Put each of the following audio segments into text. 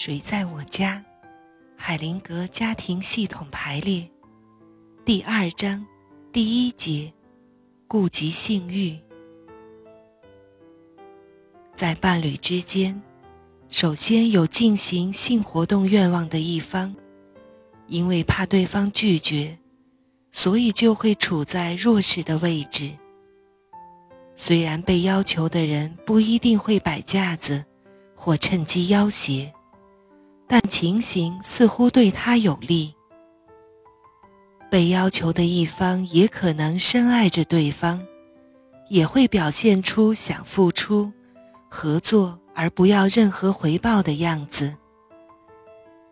谁在我家？海灵格家庭系统排列，第二章，第一节，顾及性欲。在伴侣之间，首先有进行性活动愿望的一方，因为怕对方拒绝，所以就会处在弱势的位置。虽然被要求的人不一定会摆架子，或趁机要挟。但情形似乎对他有利。被要求的一方也可能深爱着对方，也会表现出想付出、合作而不要任何回报的样子。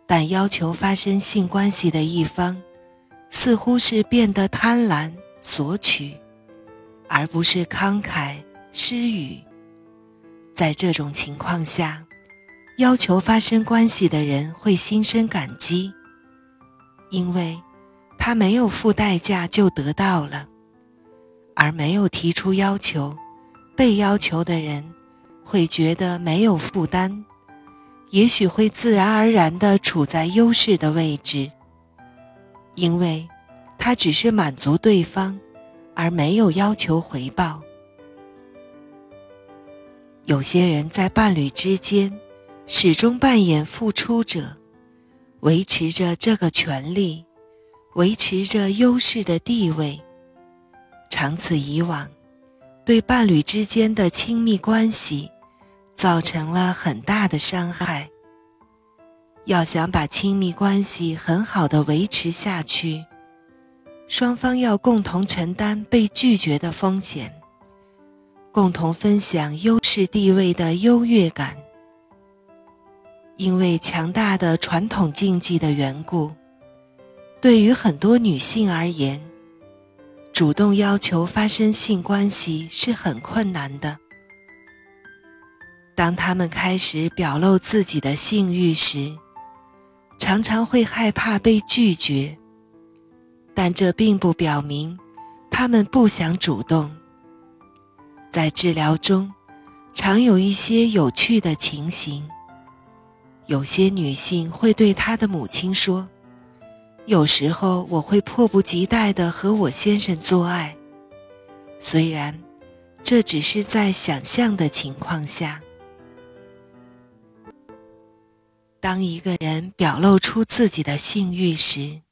但要求发生性关系的一方，似乎是变得贪婪索取，而不是慷慨施予。在这种情况下。要求发生关系的人会心生感激，因为他没有付代价就得到了；而没有提出要求，被要求的人会觉得没有负担，也许会自然而然地处在优势的位置，因为他只是满足对方，而没有要求回报。有些人在伴侣之间。始终扮演付出者，维持着这个权利，维持着优势的地位。长此以往，对伴侣之间的亲密关系造成了很大的伤害。要想把亲密关系很好的维持下去，双方要共同承担被拒绝的风险，共同分享优势地位的优越感。因为强大的传统禁忌的缘故，对于很多女性而言，主动要求发生性关系是很困难的。当她们开始表露自己的性欲时，常常会害怕被拒绝，但这并不表明她们不想主动。在治疗中，常有一些有趣的情形。有些女性会对她的母亲说：“有时候我会迫不及待地和我先生做爱，虽然这只是在想象的情况下。”当一个人表露出自己的性欲时，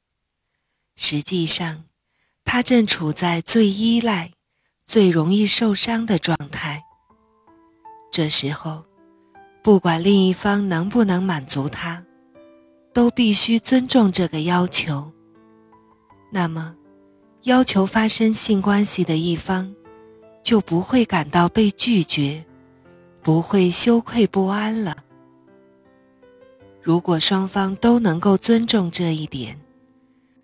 实际上他正处在最依赖、最容易受伤的状态。这时候。不管另一方能不能满足他，都必须尊重这个要求。那么，要求发生性关系的一方就不会感到被拒绝，不会羞愧不安了。如果双方都能够尊重这一点，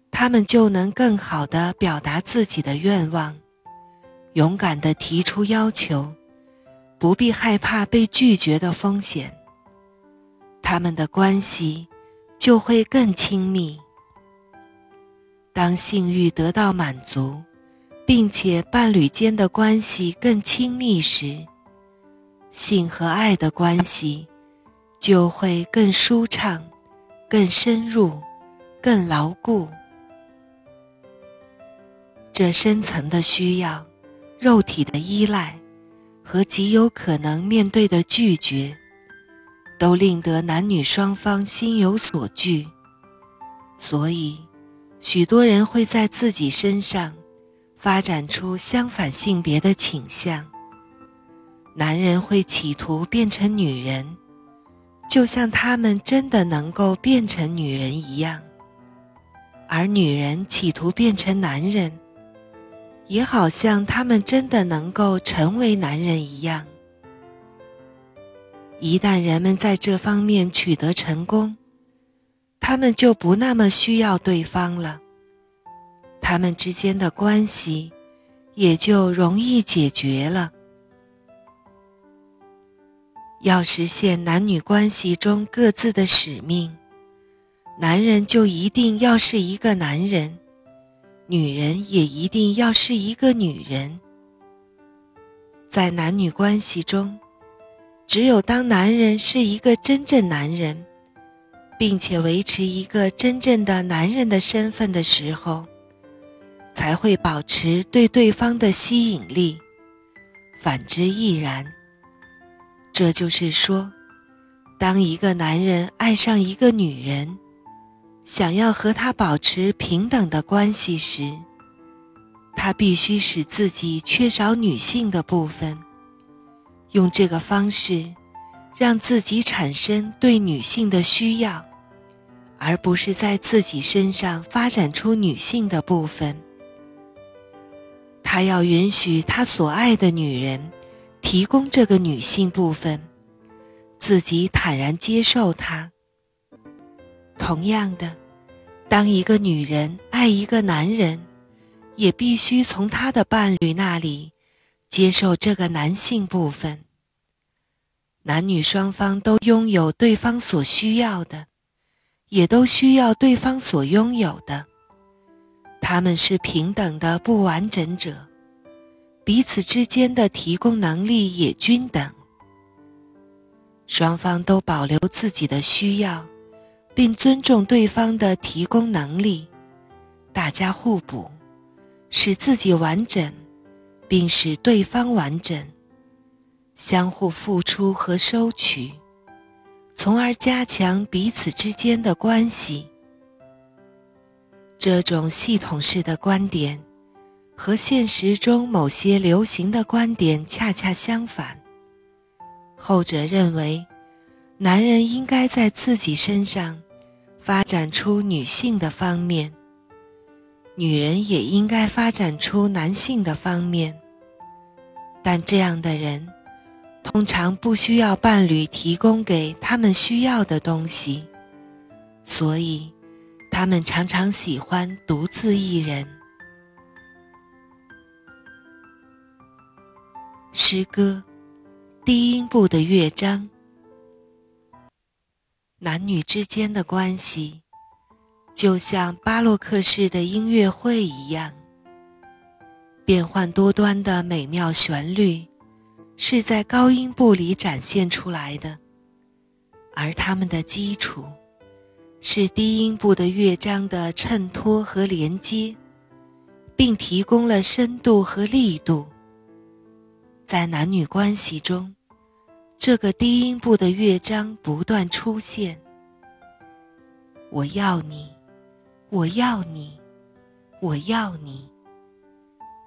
他们就能更好地表达自己的愿望，勇敢地提出要求。不必害怕被拒绝的风险，他们的关系就会更亲密。当性欲得到满足，并且伴侣间的关系更亲密时，性和爱的关系就会更舒畅、更深入、更牢固。这深层的需要，肉体的依赖。和极有可能面对的拒绝，都令得男女双方心有所惧，所以许多人会在自己身上发展出相反性别的倾向。男人会企图变成女人，就像他们真的能够变成女人一样，而女人企图变成男人。也好像他们真的能够成为男人一样。一旦人们在这方面取得成功，他们就不那么需要对方了，他们之间的关系也就容易解决了。要实现男女关系中各自的使命，男人就一定要是一个男人。女人也一定要是一个女人。在男女关系中，只有当男人是一个真正男人，并且维持一个真正的男人的身份的时候，才会保持对对方的吸引力。反之亦然。这就是说，当一个男人爱上一个女人，想要和他保持平等的关系时，他必须使自己缺少女性的部分，用这个方式让自己产生对女性的需要，而不是在自己身上发展出女性的部分。他要允许他所爱的女人提供这个女性部分，自己坦然接受她。同样的，当一个女人爱一个男人，也必须从他的伴侣那里接受这个男性部分。男女双方都拥有对方所需要的，也都需要对方所拥有的。他们是平等的不完整者，彼此之间的提供能力也均等。双方都保留自己的需要，并尊重对方的提供能力，大家互补。使自己完整，并使对方完整，相互付出和收取，从而加强彼此之间的关系。这种系统式的观点，和现实中某些流行的观点恰恰相反。后者认为，男人应该在自己身上发展出女性的方面。女人也应该发展出男性的方面，但这样的人通常不需要伴侣提供给他们需要的东西，所以他们常常喜欢独自一人。诗歌低音部的乐章，男女之间的关系。就像巴洛克式的音乐会一样，变幻多端的美妙旋律是在高音部里展现出来的，而它们的基础是低音部的乐章的衬托和连接，并提供了深度和力度。在男女关系中，这个低音部的乐章不断出现。我要你。我要你，我要你，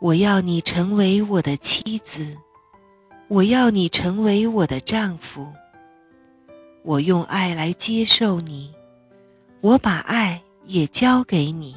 我要你成为我的妻子，我要你成为我的丈夫。我用爱来接受你，我把爱也交给你。